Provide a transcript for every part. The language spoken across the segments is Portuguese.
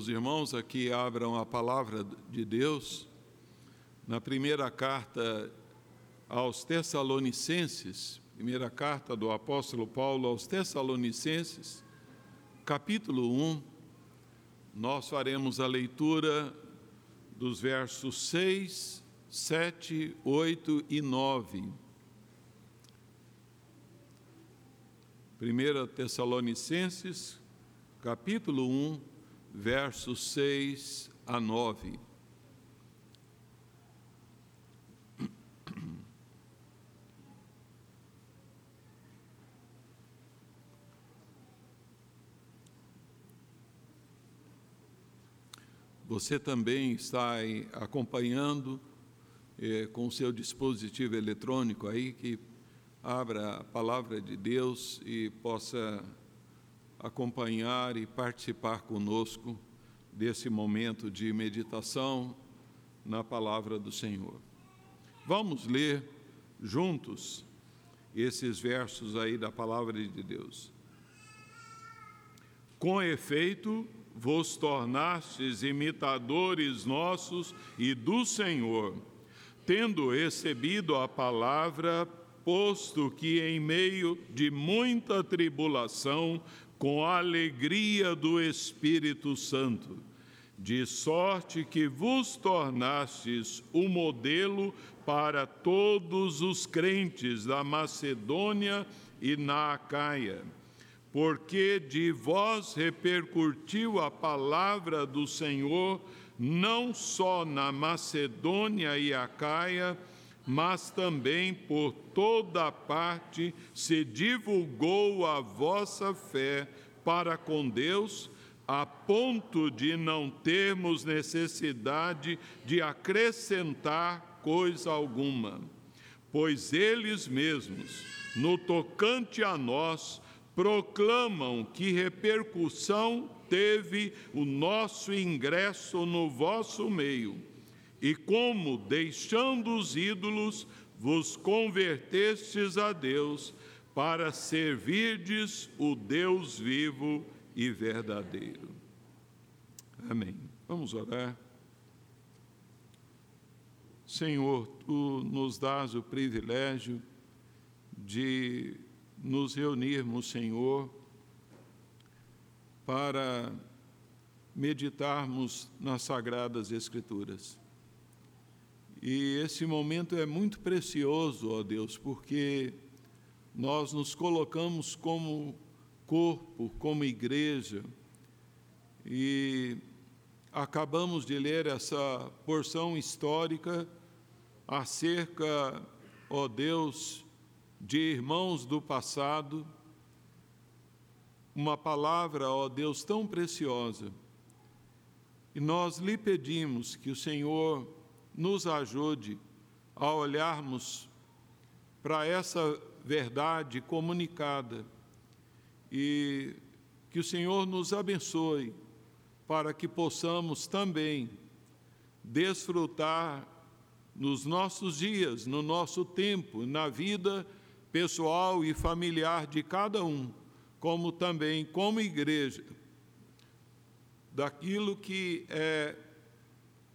aos irmãos a que abram a palavra de Deus na primeira carta aos Tessalonicenses, primeira carta do apóstolo Paulo aos Tessalonicenses, capítulo 1. Nós faremos a leitura dos versos 6, 7, 8 e 9. 1 Tessalonicenses, capítulo 1, versos 6 a 9. Você também está acompanhando eh, com o seu dispositivo eletrônico aí que abra a palavra de Deus e possa acompanhar e participar conosco desse momento de meditação na palavra do Senhor. Vamos ler juntos esses versos aí da palavra de Deus. Com efeito, vos tornastes imitadores nossos e do Senhor, tendo recebido a palavra posto que em meio de muita tribulação, com a alegria do Espírito Santo, de sorte que vos tornastes o modelo para todos os crentes da Macedônia e na Acaia, porque de vós repercutiu a palavra do Senhor, não só na Macedônia e Acaia, mas também por toda parte se divulgou a vossa fé para com Deus, a ponto de não termos necessidade de acrescentar coisa alguma, pois eles mesmos, no tocante a nós, proclamam que repercussão teve o nosso ingresso no vosso meio e como, deixando os ídolos, vos convertestes a Deus para servirdes o Deus vivo e verdadeiro. Amém. Vamos orar. Senhor, tu nos dás o privilégio de nos reunirmos, Senhor, para meditarmos nas Sagradas Escrituras. E esse momento é muito precioso, ó Deus, porque nós nos colocamos como corpo, como igreja, e acabamos de ler essa porção histórica acerca, ó Deus, de irmãos do passado, uma palavra, ó Deus, tão preciosa. E nós lhe pedimos que o Senhor nos ajude a olharmos para essa verdade comunicada e que o Senhor nos abençoe para que possamos também desfrutar nos nossos dias, no nosso tempo, na vida pessoal e familiar de cada um, como também como igreja, daquilo que é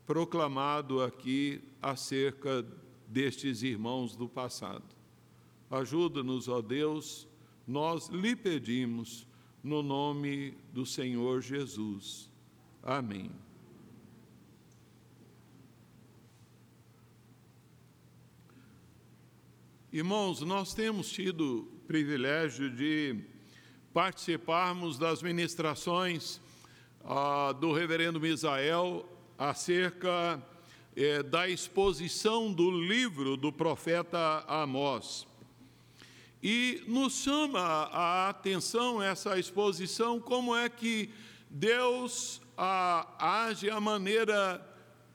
proclamado aqui acerca destes irmãos do passado. Ajuda-nos, ó Deus, nós lhe pedimos, no nome do Senhor Jesus. Amém. Irmãos, nós temos tido o privilégio de participarmos das ministrações ah, do reverendo Misael acerca é, da exposição do livro do profeta Amós. E nos chama a atenção essa exposição, como é que Deus a, age a maneira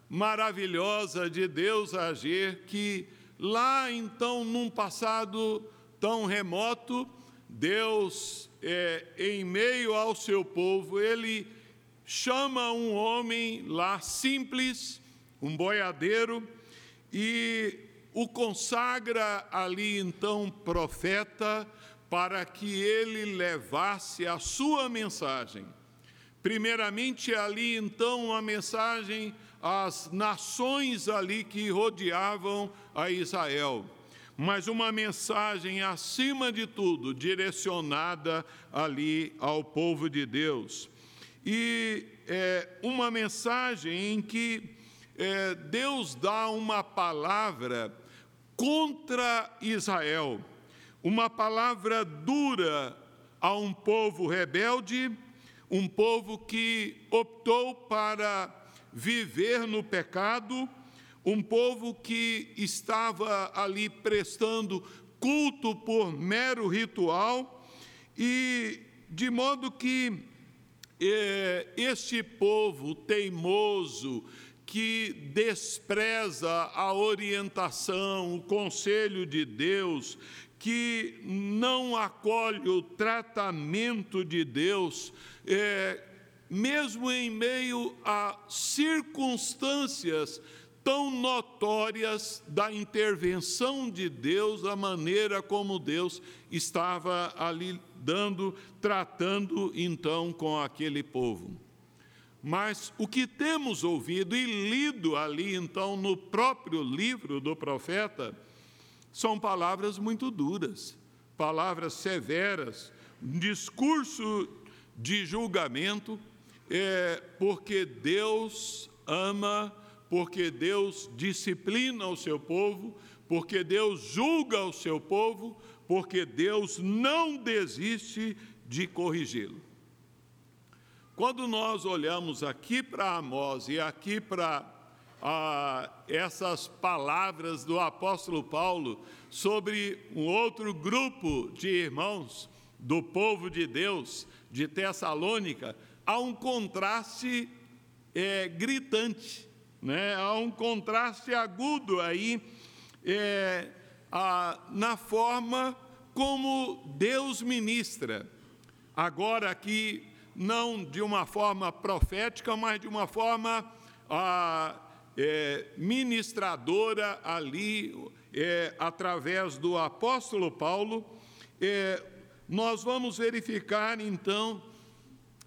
maravilhosa de Deus agir, que lá então, num passado tão remoto, Deus, é, em meio ao seu povo, ele chama um homem lá simples, um boiadeiro, e o consagra ali então profeta para que ele levasse a sua mensagem Primeiramente, ali então, uma mensagem às nações ali que rodeavam a Israel, mas uma mensagem, acima de tudo, direcionada ali ao povo de Deus. E é, uma mensagem em que é, Deus dá uma palavra contra Israel, uma palavra dura a um povo rebelde, um povo que optou para viver no pecado, um povo que estava ali prestando culto por mero ritual, e de modo que este povo teimoso, que despreza a orientação, o conselho de Deus, que não acolhe o tratamento de Deus, é, mesmo em meio a circunstâncias tão notórias da intervenção de Deus, da maneira como Deus estava ali dando, tratando então com aquele povo. Mas o que temos ouvido e lido ali então no próprio livro do profeta, são palavras muito duras, palavras severas, um discurso de julgamento, é, porque Deus ama, porque Deus disciplina o seu povo, porque Deus julga o seu povo, porque Deus não desiste de corrigi-lo. Quando nós olhamos aqui para Amós e aqui para ah, essas palavras do apóstolo Paulo sobre um outro grupo de irmãos do povo de Deus de Tessalônica, há um contraste é, gritante, né? há um contraste agudo aí é, a, na forma como Deus ministra. Agora aqui, não de uma forma profética, mas de uma forma ah, é, ministradora ali, é, através do apóstolo Paulo, é, nós vamos verificar então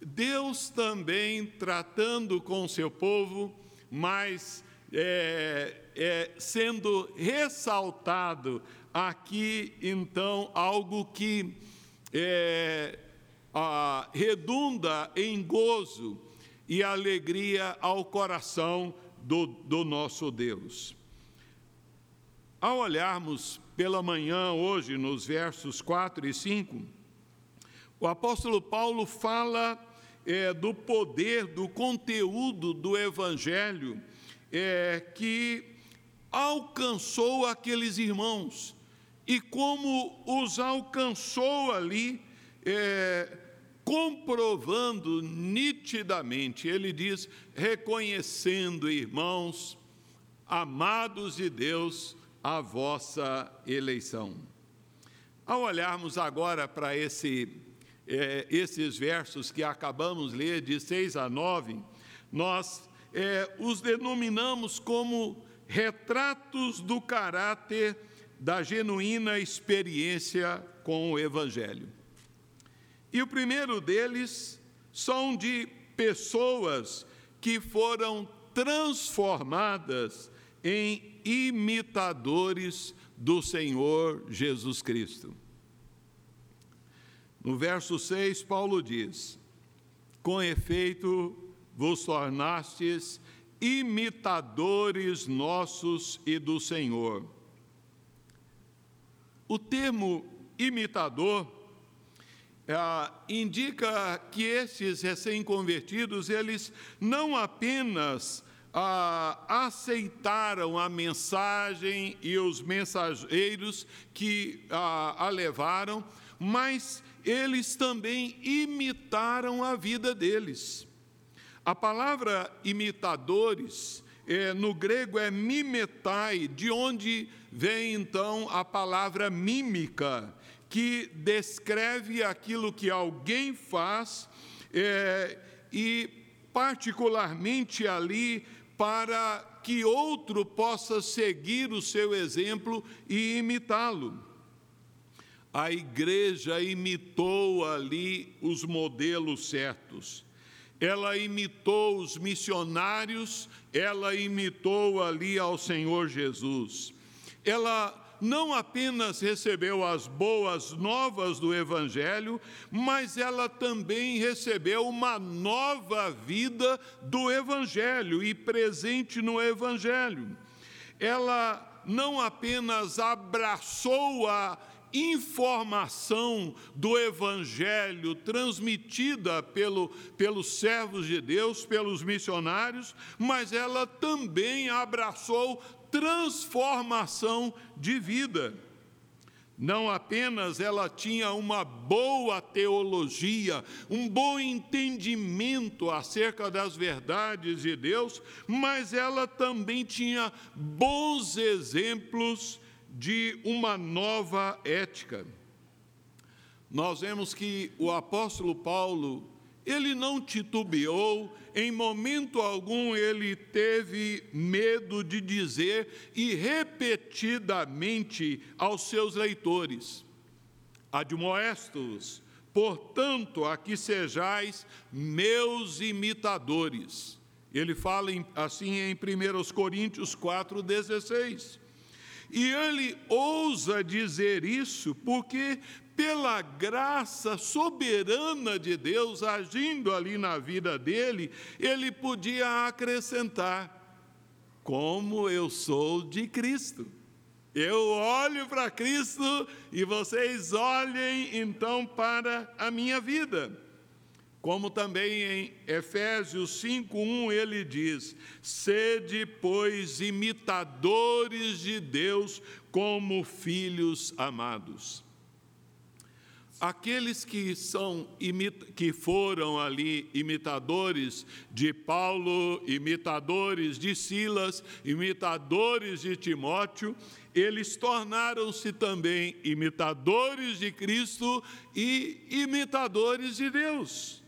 Deus também tratando com seu povo, mas é, é, sendo ressaltado aqui então algo que é, a, redunda em gozo e alegria ao coração do, do nosso Deus. Ao olharmos pela manhã hoje nos versos 4 e 5, o apóstolo Paulo fala é, do poder, do conteúdo do Evangelho é, que alcançou aqueles irmãos e como os alcançou ali, é, comprovando nitidamente, ele diz, reconhecendo, irmãos, amados de Deus, a vossa eleição. Ao olharmos agora para esse, é, esses versos que acabamos de ler, de 6 a 9, nós é, os denominamos como retratos do caráter da genuína experiência com o Evangelho. E o primeiro deles são de pessoas que foram transformadas em imitadores do Senhor Jesus Cristo. No verso 6, Paulo diz: Com efeito, vos tornastes imitadores nossos e do Senhor. O termo imitador é, indica que esses recém-convertidos, eles não apenas ah, aceitaram a mensagem e os mensageiros que ah, a levaram, mas eles também imitaram a vida deles. A palavra imitadores é, no grego é mimetai, de onde vem então a palavra mímica, que descreve aquilo que alguém faz é, e, particularmente ali, para que outro possa seguir o seu exemplo e imitá-lo. A igreja imitou ali os modelos certos. ela imitou os missionários, ela imitou ali ao Senhor Jesus. Ela não apenas recebeu as boas novas do Evangelho, mas ela também recebeu uma nova vida do Evangelho e presente no Evangelho. Ela não apenas abraçou a informação do Evangelho transmitida pelo, pelos servos de Deus, pelos missionários, mas ela também abraçou transformação de vida. Não apenas ela tinha uma boa teologia, um bom entendimento acerca das verdades de Deus, mas ela também tinha bons exemplos de uma nova ética. Nós vemos que o apóstolo Paulo ele não titubeou, em momento algum ele teve medo de dizer e repetidamente aos seus leitores: Admoestos, portanto, aqui sejais meus imitadores. Ele fala assim em 1 Coríntios 4,16. E ele ousa dizer isso porque pela graça soberana de Deus agindo ali na vida dele, ele podia acrescentar: como eu sou de Cristo. Eu olho para Cristo e vocês olhem então para a minha vida. Como também em Efésios 5:1 ele diz: "Sede, pois, imitadores de Deus como filhos amados." aqueles que são que foram ali imitadores de Paulo, imitadores de Silas, imitadores de Timóteo, eles tornaram-se também imitadores de Cristo e imitadores de Deus.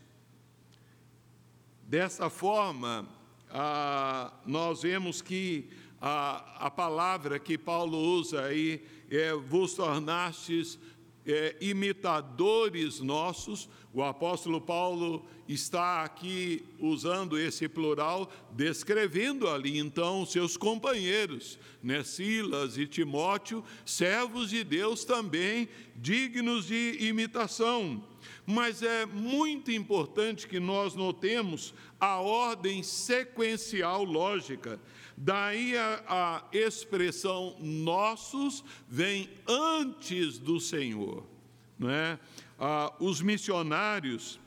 Dessa forma, ah, nós vemos que a, a palavra que Paulo usa aí é vos tornastes é, imitadores nossos. O apóstolo Paulo está aqui usando esse plural, descrevendo ali então seus companheiros, né, Silas e Timóteo, servos de Deus também, dignos de imitação. Mas é muito importante que nós notemos a ordem sequencial lógica Daí a, a expressão nossos vem antes do Senhor. Não é? Ah, os missionários,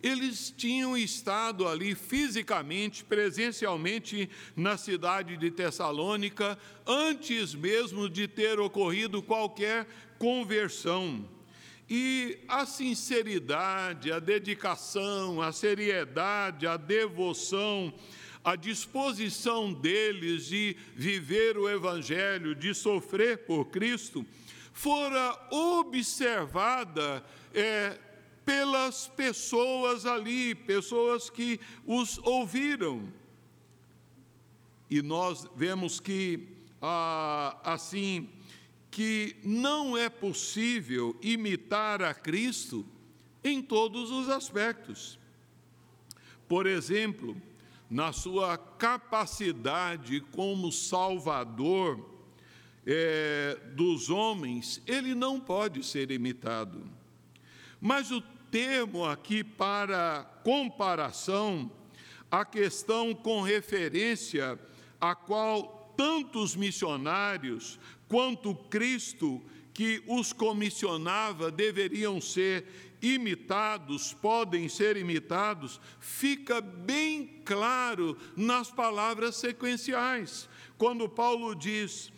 eles tinham estado ali fisicamente, presencialmente na cidade de Tessalônica, antes mesmo de ter ocorrido qualquer conversão. E a sinceridade, a dedicação, a seriedade, a devoção, a disposição deles de viver o Evangelho, de sofrer por Cristo, fora observada é, pelas pessoas ali, pessoas que os ouviram. E nós vemos que, ah, assim, que não é possível imitar a Cristo em todos os aspectos. Por exemplo, na sua capacidade como Salvador é, dos homens, ele não pode ser imitado. Mas o termo aqui para comparação, a questão com referência a qual tantos missionários quanto Cristo que os comissionava deveriam ser imitados, podem ser imitados, fica bem claro nas palavras sequenciais. Quando Paulo diz: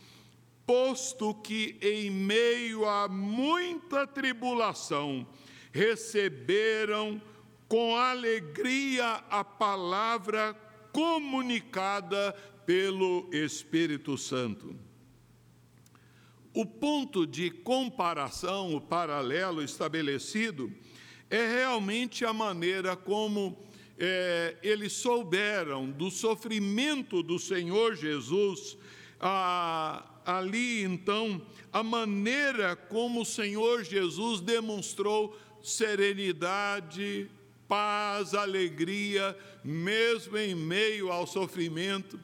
Posto que em meio a muita tribulação receberam com alegria a palavra comunicada pelo Espírito Santo. O ponto de comparação, o paralelo estabelecido, é realmente a maneira como é, eles souberam do sofrimento do Senhor Jesus, a, ali então, a maneira como o Senhor Jesus demonstrou serenidade, paz, alegria, mesmo em meio ao sofrimento.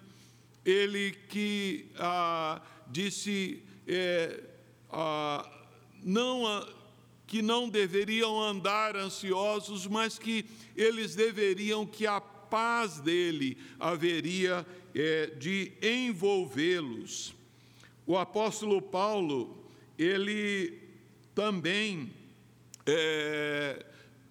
Ele que ah, disse é, ah, não, que não deveriam andar ansiosos, mas que eles deveriam, que a paz dele haveria é, de envolvê-los. O apóstolo Paulo, ele também é,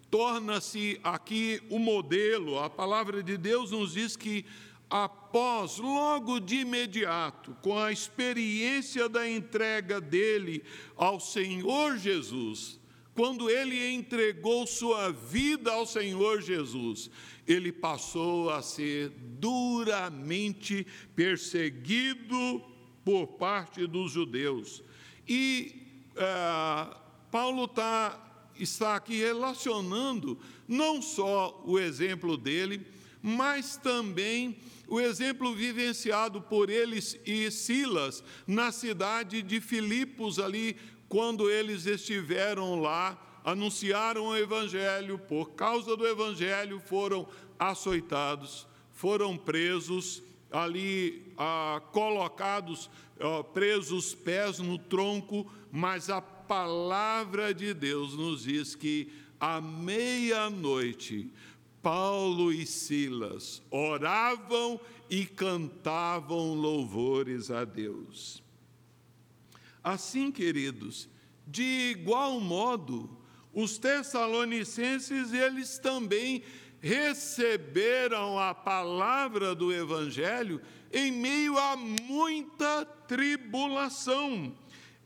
torna-se aqui o modelo. A palavra de Deus nos diz que após, logo de imediato, com a experiência da entrega dele ao Senhor Jesus, quando ele entregou sua vida ao Senhor Jesus, ele passou a ser duramente perseguido por parte dos judeus. E é, Paulo tá, está aqui relacionando não só o exemplo dele, mas também o exemplo vivenciado por eles e Silas na cidade de Filipos, ali, quando eles estiveram lá, anunciaram o Evangelho, por causa do Evangelho foram açoitados, foram presos, ali ah, colocados, ah, presos pés no tronco, mas a palavra de Deus nos diz que à meia-noite Paulo e Silas oravam e cantavam louvores a Deus. Assim, queridos, de igual modo, os tessalonicenses, eles também receberam a palavra do evangelho em meio a muita tribulação,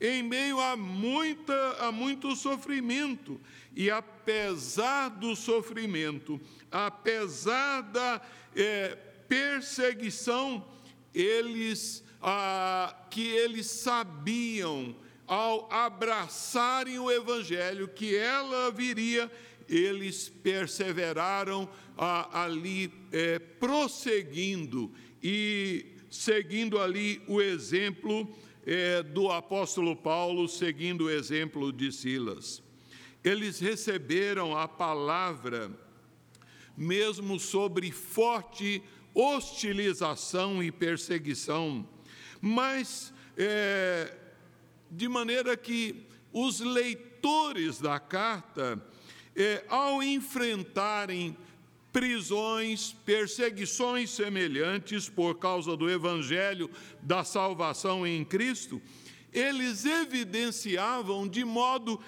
em meio a muita a muito sofrimento, e apesar do sofrimento, apesar da é, perseguição, eles, ah, que eles sabiam, ao abraçarem o Evangelho, que ela viria, eles perseveraram ah, ali, é, prosseguindo e seguindo ali o exemplo é, do apóstolo Paulo, seguindo o exemplo de Silas. Eles receberam a palavra mesmo sobre forte hostilização e perseguição, mas é, de maneira que os leitores da carta, é, ao enfrentarem prisões, perseguições semelhantes por causa do evangelho da salvação em Cristo, eles evidenciavam de modo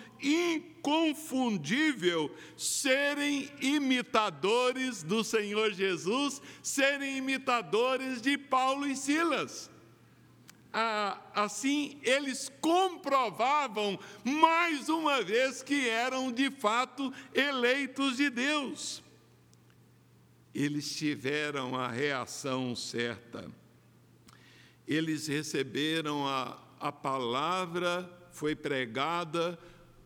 inconfundível serem imitadores do Senhor Jesus, serem imitadores de Paulo e Silas. Assim, eles comprovavam mais uma vez que eram de fato eleitos de Deus. Eles tiveram a reação certa. Eles receberam a, a palavra foi pregada,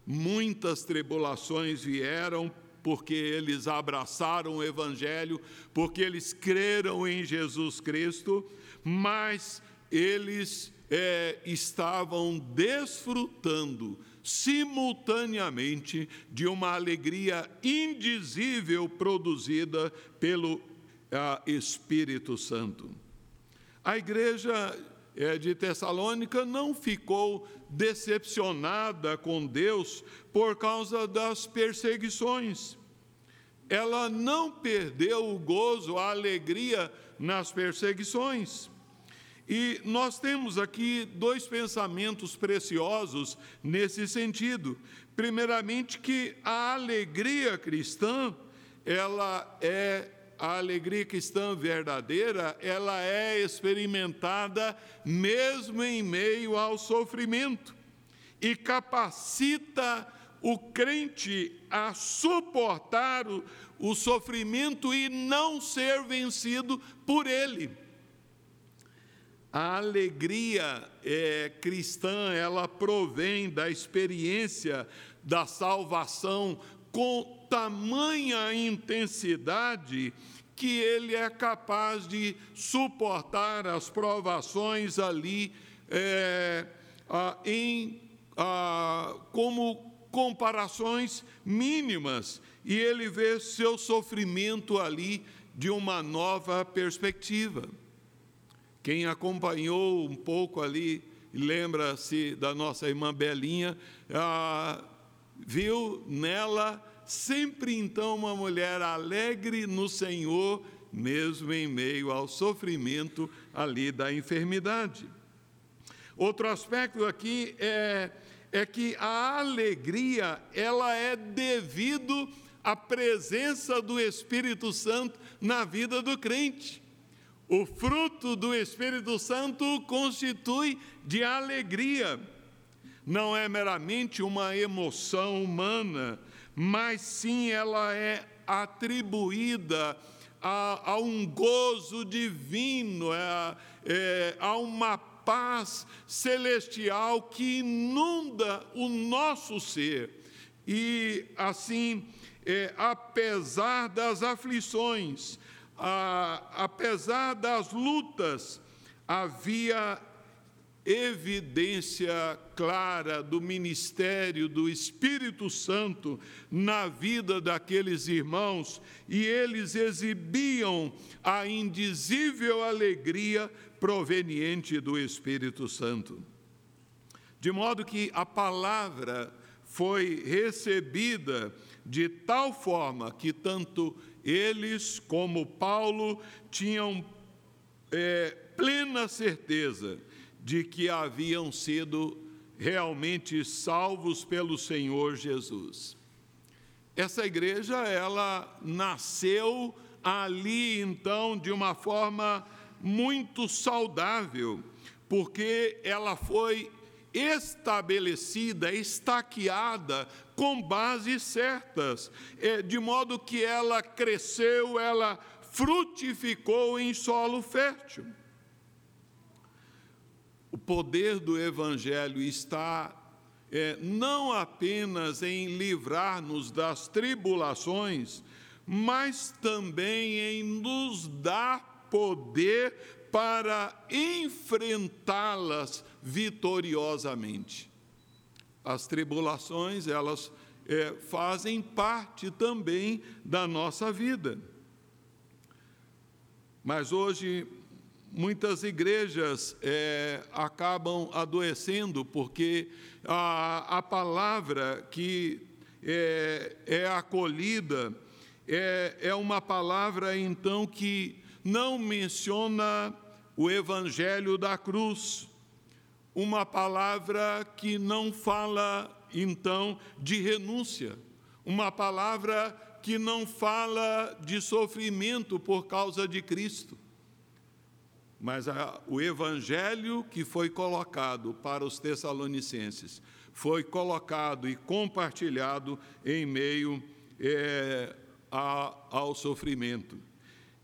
muitas tribulações vieram, porque eles abraçaram o Evangelho, porque eles creram em Jesus Cristo, mas eles é, estavam desfrutando simultaneamente de uma alegria indizível produzida pelo a, Espírito Santo. A igreja é, de Tessalônica não ficou decepcionada com Deus por causa das perseguições. Ela não perdeu o gozo, a alegria nas perseguições. E nós temos aqui dois pensamentos preciosos nesse sentido. Primeiramente, que a alegria cristã, ela é a alegria cristã verdadeira, ela é experimentada mesmo em meio ao sofrimento e capacita o crente a suportar o, o sofrimento e não ser vencido por ele. A alegria é, cristã, ela provém da experiência da salvação com tamanha intensidade que ele é capaz de suportar as provações ali é, em, como comparações mínimas e ele vê seu sofrimento ali de uma nova perspectiva. Quem acompanhou um pouco ali, lembra-se da nossa irmã Belinha, ah, viu nela sempre então uma mulher alegre no Senhor, mesmo em meio ao sofrimento ali da enfermidade. Outro aspecto aqui é, é que a alegria ela é devido à presença do Espírito Santo na vida do crente. O fruto do Espírito Santo constitui de alegria. Não é meramente uma emoção humana, mas sim ela é atribuída a, a um gozo divino, a, é, a uma paz celestial que inunda o nosso ser. E assim, é, apesar das aflições, a, apesar das lutas, havia evidência clara do ministério do Espírito Santo na vida daqueles irmãos e eles exibiam a indizível alegria proveniente do Espírito Santo. De modo que a palavra foi recebida de tal forma que tanto eles como Paulo tinham é, plena certeza de que haviam sido realmente salvos pelo Senhor Jesus. Essa igreja, ela nasceu ali então de uma forma muito saudável, porque ela foi estabelecida, estaqueada com bases certas, é, de modo que ela cresceu, ela frutificou em solo fértil. O poder do Evangelho está é, não apenas em livrar-nos das tribulações, mas também em nos dar poder para enfrentá-las vitoriosamente. As tribulações, elas é, fazem parte também da nossa vida. Mas hoje, muitas igrejas é, acabam adoecendo porque a, a palavra que é, é acolhida é, é uma palavra, então, que não menciona o evangelho da cruz, uma palavra que não fala então de renúncia, uma palavra que não fala de sofrimento por causa de Cristo. Mas a, o evangelho que foi colocado para os Tessalonicenses foi colocado e compartilhado em meio é, a, ao sofrimento.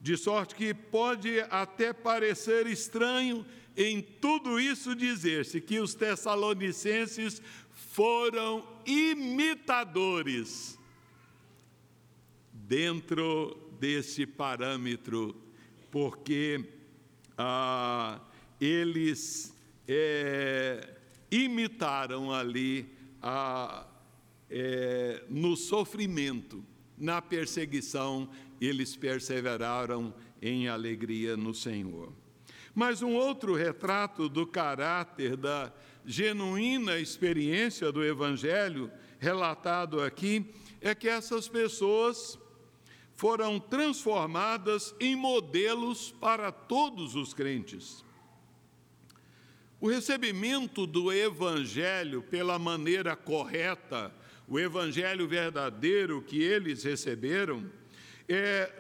De sorte que pode até parecer estranho em tudo isso dizer-se que os tessalonicenses foram imitadores dentro desse parâmetro, porque ah, eles é, imitaram ali ah, é, no sofrimento, na perseguição eles perseveraram em alegria no Senhor. Mas um outro retrato do caráter, da genuína experiência do Evangelho, relatado aqui, é que essas pessoas foram transformadas em modelos para todos os crentes. O recebimento do Evangelho pela maneira correta, o Evangelho verdadeiro que eles receberam, é,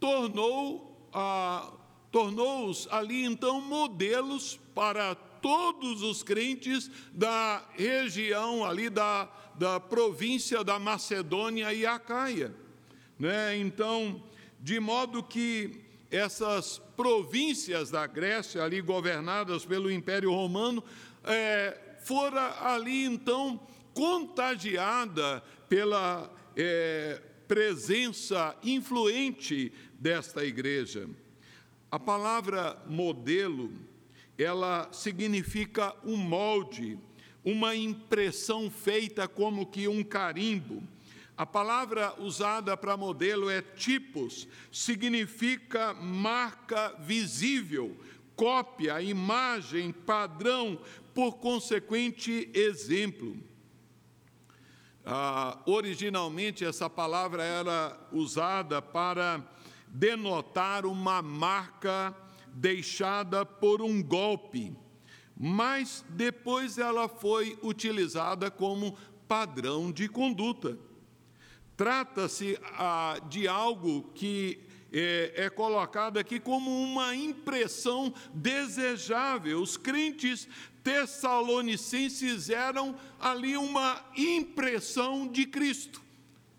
tornou ah, tornou-os ali então modelos para todos os crentes da região ali da, da província da Macedônia e Acaia. Né? Então, de modo que essas províncias da Grécia, ali governadas pelo Império Romano, é, fora ali então contagiada pela é, presença influente desta igreja. A palavra modelo, ela significa um molde, uma impressão feita como que um carimbo. A palavra usada para modelo é tipos, significa marca visível, cópia, imagem, padrão, por consequente, exemplo. Ah, originalmente, essa palavra era usada para denotar uma marca deixada por um golpe, mas depois ela foi utilizada como padrão de conduta. Trata-se ah, de algo que é, é colocado aqui como uma impressão desejável. Os crentes tessalonicenses eram ali uma impressão de Cristo,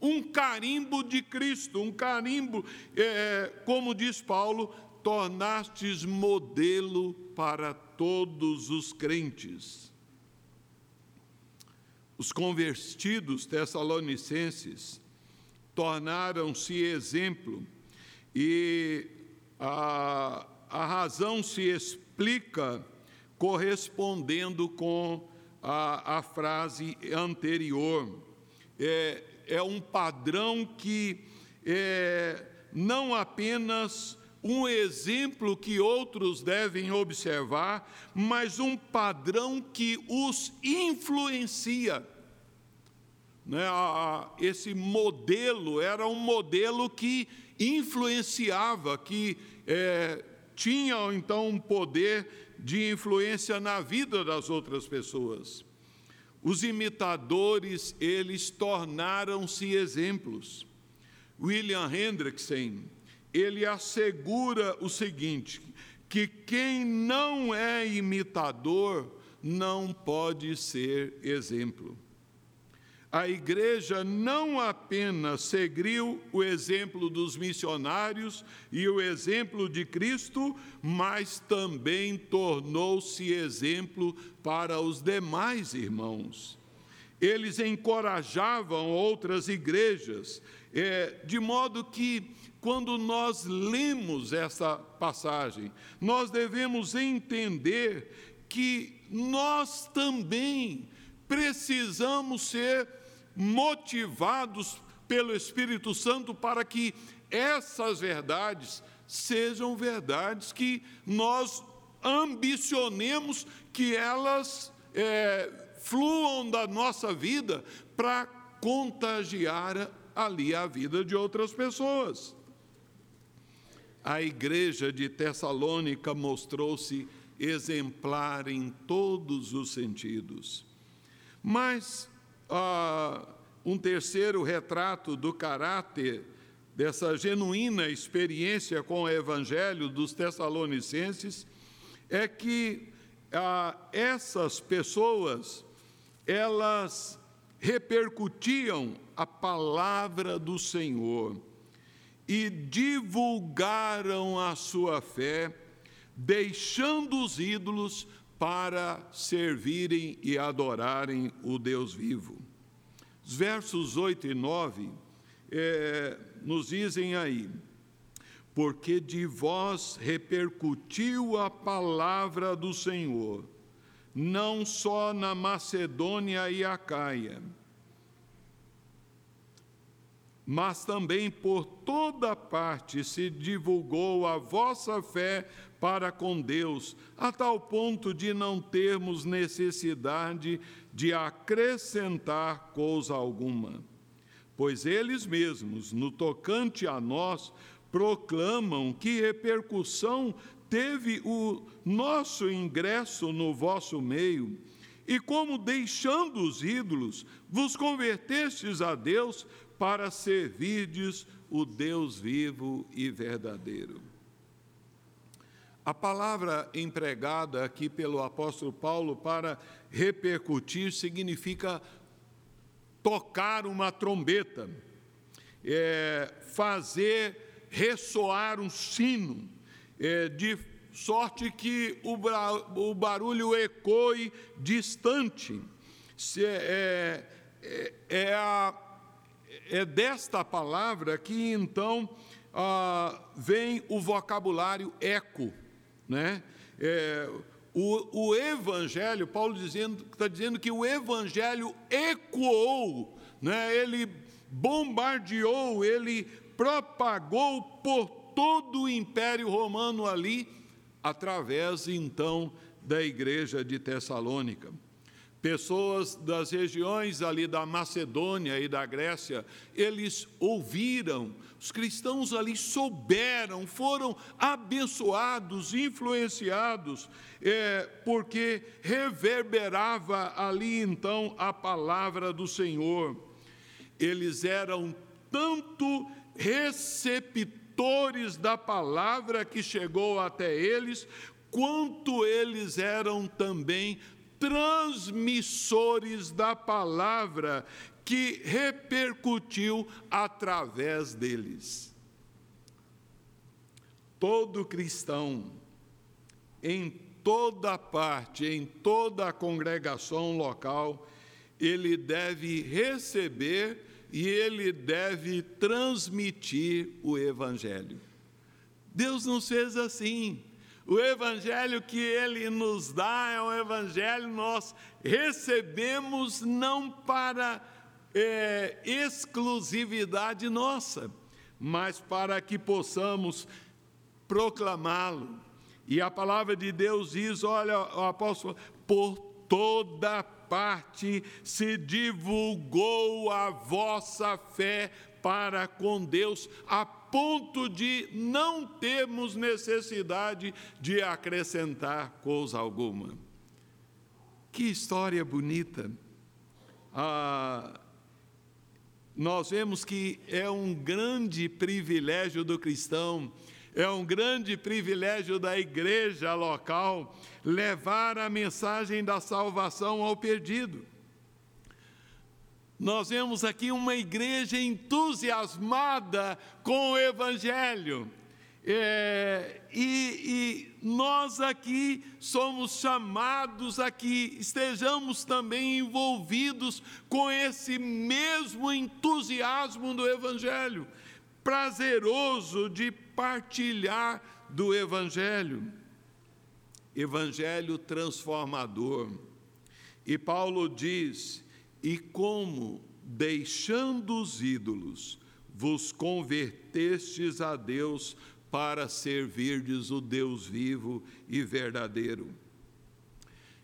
um carimbo de Cristo, um carimbo, é, como diz Paulo, tornastes modelo para todos os crentes. Os convertidos tessalonicenses tornaram-se exemplo, e a, a razão se explica correspondendo com a, a frase anterior. É, é um padrão que é não apenas um exemplo que outros devem observar, mas um padrão que os influencia né, a, esse modelo era um modelo que influenciava, que é, tinha então um poder de influência na vida das outras pessoas. Os imitadores, eles tornaram-se exemplos. William Hendrickson, ele assegura o seguinte, que quem não é imitador não pode ser exemplo a igreja não apenas seguiu o exemplo dos missionários e o exemplo de Cristo, mas também tornou-se exemplo para os demais irmãos. Eles encorajavam outras igrejas, é, de modo que, quando nós lemos essa passagem, nós devemos entender que nós também precisamos ser motivados pelo Espírito Santo para que essas verdades sejam verdades que nós ambicionemos que elas é, fluam da nossa vida para contagiar ali a vida de outras pessoas. A igreja de Tessalônica mostrou-se exemplar em todos os sentidos. Mas ah, um terceiro retrato do caráter dessa genuína experiência com o Evangelho dos Tessalonicenses é que ah, essas pessoas elas repercutiam a palavra do Senhor e divulgaram a sua fé, deixando os ídolos para servirem e adorarem o Deus vivo. Os versos 8 e 9 é, nos dizem aí, porque de vós repercutiu a palavra do Senhor, não só na Macedônia e Acaia, mas também por toda parte se divulgou a vossa fé para com Deus, a tal ponto de não termos necessidade de acrescentar coisa alguma. Pois eles mesmos, no tocante a nós, proclamam que repercussão teve o nosso ingresso no vosso meio, e como deixando os ídolos, vos convertestes a Deus para servirdes o Deus vivo e verdadeiro. A palavra empregada aqui pelo apóstolo Paulo para repercutir significa tocar uma trombeta, é, fazer ressoar um sino, é, de sorte que o, o barulho ecoe distante. Se, é, é, é, a, é desta palavra que então ah, vem o vocabulário eco né? É, o, o evangelho, Paulo dizendo, está dizendo que o evangelho ecoou, né? ele bombardeou, ele propagou por todo o império romano ali, através então da igreja de Tessalônica. Pessoas das regiões ali da Macedônia e da Grécia, eles ouviram, os cristãos ali souberam, foram abençoados, influenciados, é, porque reverberava ali então a palavra do Senhor. Eles eram tanto receptores da palavra que chegou até eles, quanto eles eram também transmissores da palavra que repercutiu através deles. Todo cristão, em toda parte, em toda a congregação local, ele deve receber e ele deve transmitir o Evangelho. Deus nos fez assim. O evangelho que ele nos dá é um evangelho nós recebemos não para é, exclusividade nossa, mas para que possamos proclamá-lo. E a palavra de Deus diz: olha, o apóstolo, por toda parte se divulgou a vossa fé para com Deus, a ponto de não termos necessidade de acrescentar coisa alguma. Que história bonita! Ah, nós vemos que é um grande privilégio do cristão, é um grande privilégio da igreja local levar a mensagem da salvação ao perdido. Nós vemos aqui uma igreja entusiasmada com o Evangelho. É, e, e, nós aqui somos chamados a que estejamos também envolvidos com esse mesmo entusiasmo do Evangelho, prazeroso de partilhar do Evangelho. Evangelho transformador. E Paulo diz e como, deixando os ídolos, vos convertestes a Deus para servirdes o Deus vivo e verdadeiro.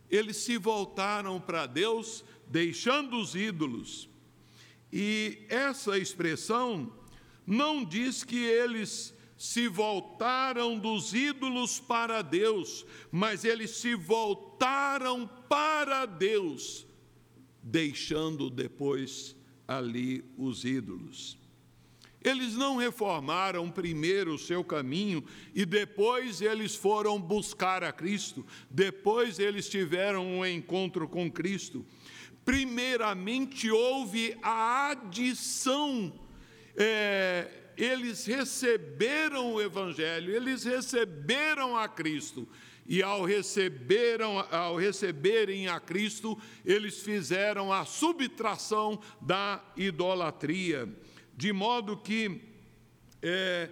Eles se voltaram para Deus, deixando os ídolos. E essa expressão não diz que eles se voltaram dos ídolos para Deus, mas eles se voltaram para Deus deixando depois ali os ídolos. Eles não reformaram primeiro o seu caminho e depois eles foram buscar a Cristo, depois eles tiveram um encontro com Cristo. Primeiramente houve a adição, é, eles receberam o Evangelho, eles receberam a Cristo, e ao, receberam, ao receberem a Cristo, eles fizeram a subtração da idolatria. De modo que é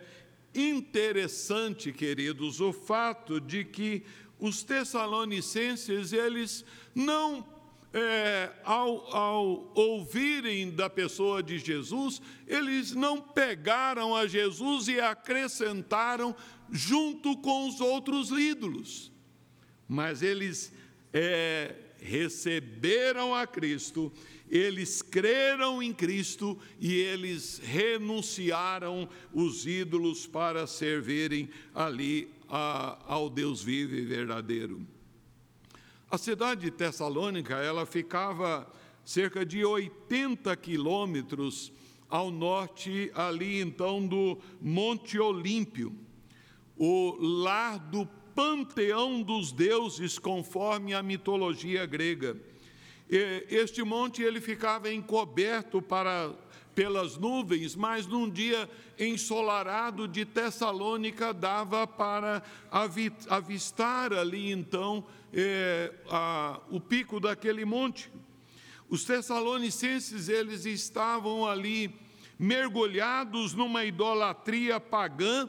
interessante, queridos, o fato de que os tessalonicenses, eles não é, ao, ao, ouvirem da pessoa de Jesus, eles não pegaram a Jesus e acrescentaram junto com os outros ídolos, mas eles é, receberam a Cristo, eles creram em Cristo e eles renunciaram os ídolos para servirem ali a, ao Deus vivo e verdadeiro. A cidade de Tessalônica, ela ficava cerca de 80 quilômetros ao norte ali então do Monte Olímpio o lar do panteão dos deuses, conforme a mitologia grega. Este monte ele ficava encoberto para pelas nuvens, mas num dia ensolarado de Tessalônica dava para avistar ali então é, a, o pico daquele monte. Os tessalonicenses eles estavam ali mergulhados numa idolatria pagã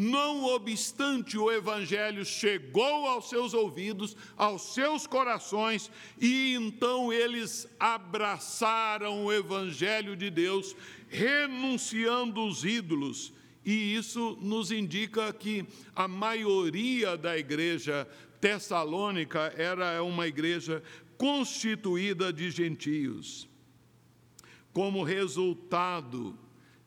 Não obstante, o Evangelho chegou aos seus ouvidos, aos seus corações, e então eles abraçaram o Evangelho de Deus, renunciando os ídolos. E isso nos indica que a maioria da igreja tessalônica era uma igreja constituída de gentios. Como resultado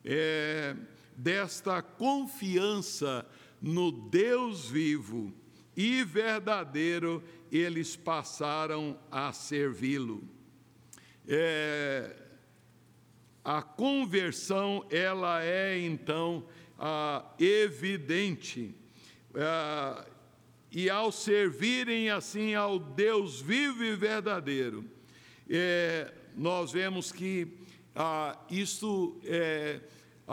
é, desta confiança no Deus vivo e verdadeiro, eles passaram a servi-lo. É, a conversão, ela é então ah, evidente. Ah, e ao servirem assim ao Deus vivo e verdadeiro, é, nós vemos que ah, isto é,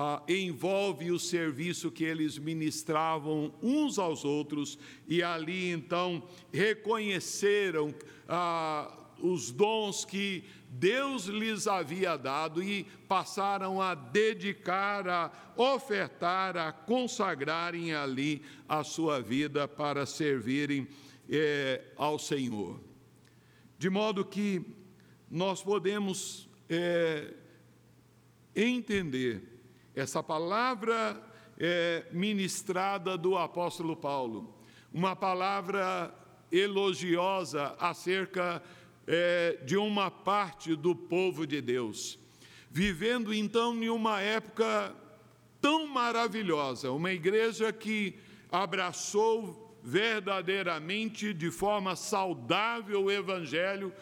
ah, envolve o serviço que eles ministravam uns aos outros, e ali então reconheceram ah, os dons que Deus lhes havia dado e passaram a dedicar, a ofertar, a consagrarem ali a sua vida para servirem é, ao Senhor. De modo que nós podemos é, entender essa palavra é, ministrada do apóstolo Paulo, uma palavra elogiosa acerca é, de uma parte do povo de Deus, vivendo então em uma época tão maravilhosa, uma igreja que abraçou verdadeiramente, de forma saudável, o Evangelho,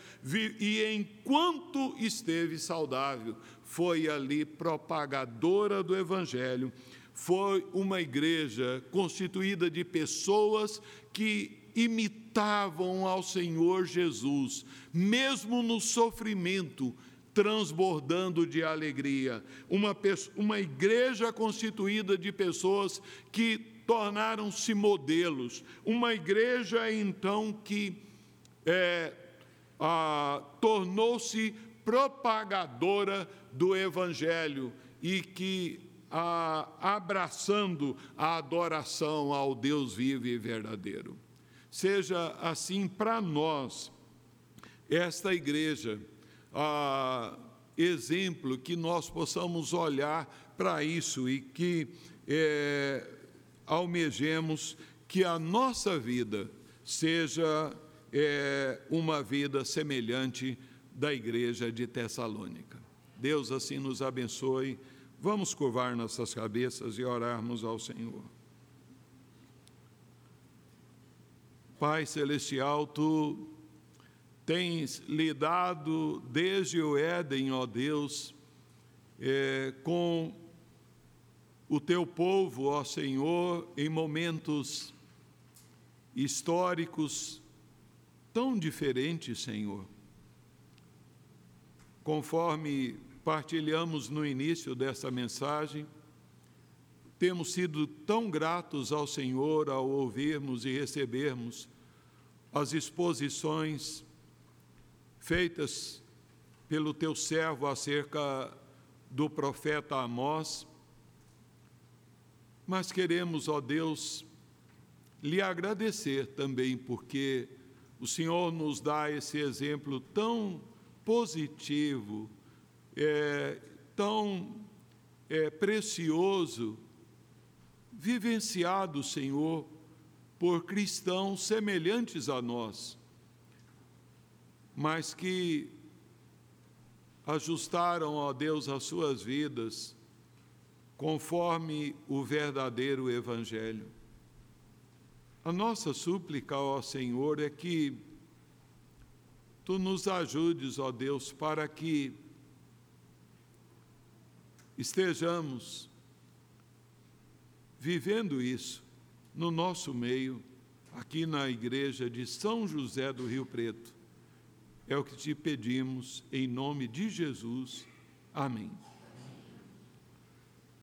e enquanto esteve saudável, foi ali propagadora do Evangelho, foi uma igreja constituída de pessoas que imitavam ao Senhor Jesus, mesmo no sofrimento, transbordando de alegria. Uma, uma igreja constituída de pessoas que tornaram-se modelos. Uma igreja, então, que é, tornou-se propagadora do Evangelho e que, a, abraçando a adoração ao Deus vivo e verdadeiro. Seja assim para nós, esta igreja, ah, exemplo que nós possamos olhar para isso e que é, almejemos que a nossa vida seja é, uma vida semelhante da igreja de Tessalônica. Deus assim nos abençoe. Vamos curvar nossas cabeças e orarmos ao Senhor. Pai Celestial, tu tens lidado desde o Éden, ó Deus, é, com o teu povo, ó Senhor, em momentos históricos tão diferentes, Senhor. Conforme partilhamos no início dessa mensagem, temos sido tão gratos ao Senhor ao ouvirmos e recebermos as exposições feitas pelo teu servo acerca do profeta Amós, mas queremos, ó Deus, lhe agradecer também, porque o Senhor nos dá esse exemplo tão positivo, é, tão é, precioso vivenciado, Senhor, por cristãos semelhantes a nós, mas que ajustaram, ó Deus, as suas vidas conforme o verdadeiro Evangelho. A nossa súplica, ó Senhor, é que Tu nos ajudes, ó Deus, para que estejamos vivendo isso no nosso meio, aqui na igreja de São José do Rio Preto. É o que te pedimos, em nome de Jesus. Amém.